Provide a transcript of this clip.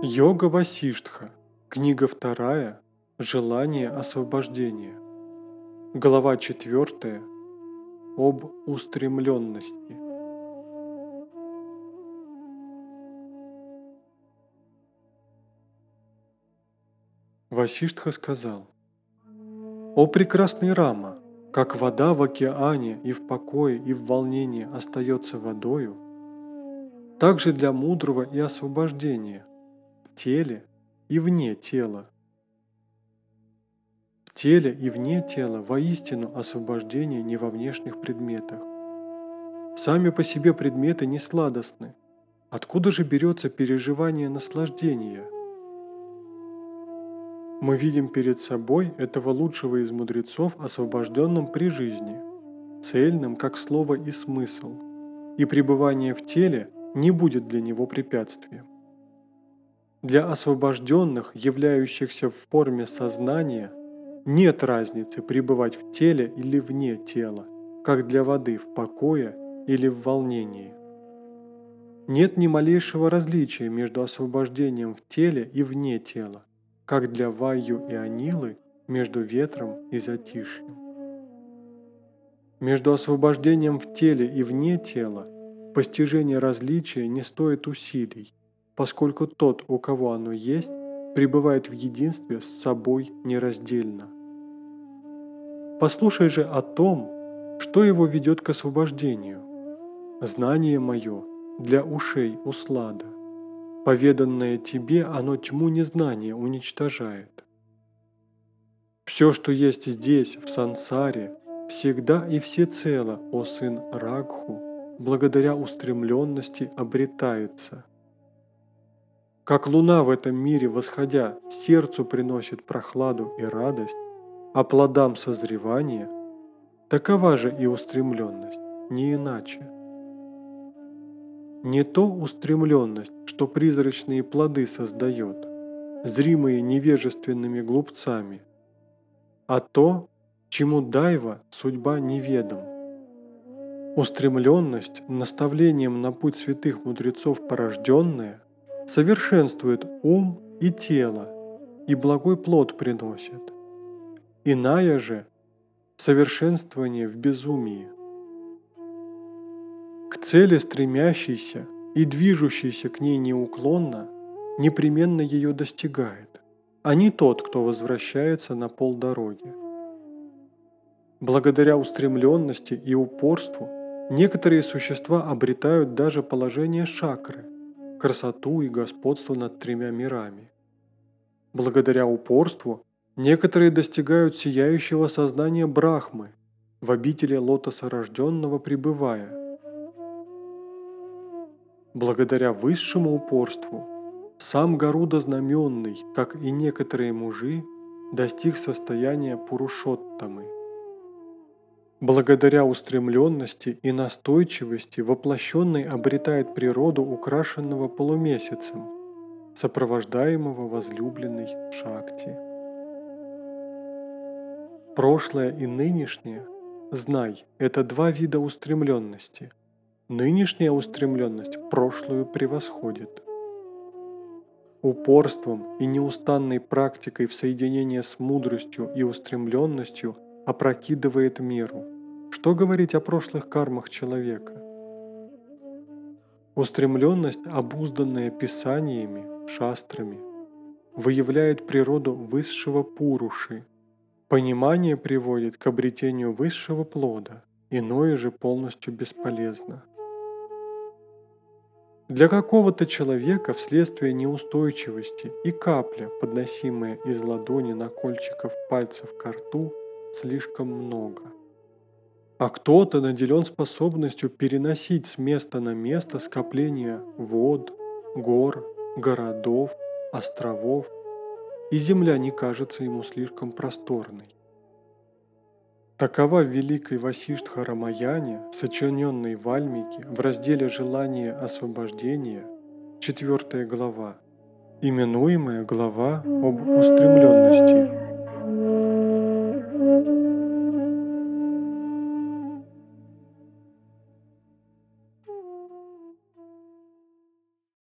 Йога Васиштха. Книга вторая. Желание освобождения. Глава четвертая. Об устремленности. Васиштха сказал, «О прекрасный Рама, как вода в океане и в покое, и в волнении остается водою, так же для мудрого и освобождения теле и вне тела. В теле и вне тела воистину освобождение не во внешних предметах. Сами по себе предметы не сладостны. Откуда же берется переживание наслаждения? Мы видим перед собой этого лучшего из мудрецов, освобожденным при жизни, цельным как слово и смысл, и пребывание в теле не будет для него препятствием. Для освобожденных, являющихся в форме сознания, нет разницы пребывать в теле или вне тела, как для воды в покое или в волнении. Нет ни малейшего различия между освобождением в теле и вне тела, как для Ваю и Анилы между ветром и затишьем. Между освобождением в теле и вне тела постижение различия не стоит усилий, поскольку тот, у кого оно есть, пребывает в единстве с собой нераздельно. Послушай же о том, что его ведет к освобождению. Знание мое для ушей услада. Поведанное тебе, оно тьму незнания уничтожает. Все, что есть здесь, в сансаре, всегда и всецело, о сын Рагху, благодаря устремленности обретается – как луна в этом мире, восходя, сердцу приносит прохладу и радость, а плодам созревание, такова же и устремленность, не иначе. Не то устремленность, что призрачные плоды создает, зримые невежественными глупцами, а то, чему дайва судьба неведом. Устремленность, наставлением на путь святых мудрецов порожденная – совершенствует ум и тело, и благой плод приносит. Иная же – совершенствование в безумии. К цели стремящийся и движущийся к ней неуклонно, непременно ее достигает, а не тот, кто возвращается на полдороги. Благодаря устремленности и упорству некоторые существа обретают даже положение шакры – красоту и господство над тремя мирами. Благодаря упорству некоторые достигают сияющего сознания Брахмы, в обители лотоса рожденного пребывая. Благодаря высшему упорству сам Гаруда знаменный, как и некоторые мужи, достиг состояния Пурушоттамы – Благодаря устремленности и настойчивости воплощенный обретает природу украшенного полумесяцем, сопровождаемого возлюбленной Шакти. Прошлое и нынешнее, знай, это два вида устремленности. Нынешняя устремленность прошлую превосходит. Упорством и неустанной практикой в соединении с мудростью и устремленностью – опрокидывает меру. Что говорить о прошлых кармах человека? Устремленность, обузданная писаниями, шастрами, выявляет природу высшего пуруши. Понимание приводит к обретению высшего плода, иное же полностью бесполезно. Для какого-то человека вследствие неустойчивости и капля, подносимая из ладони на кольчиков пальцев к рту, слишком много. А кто-то наделен способностью переносить с места на место скопления вод, гор, городов, островов, и земля не кажется ему слишком просторной. Такова в Великой Васиштха Рамаяне, сочиненной в Альмике в разделе «Желание освобождения», 4 глава, именуемая глава об устремленности –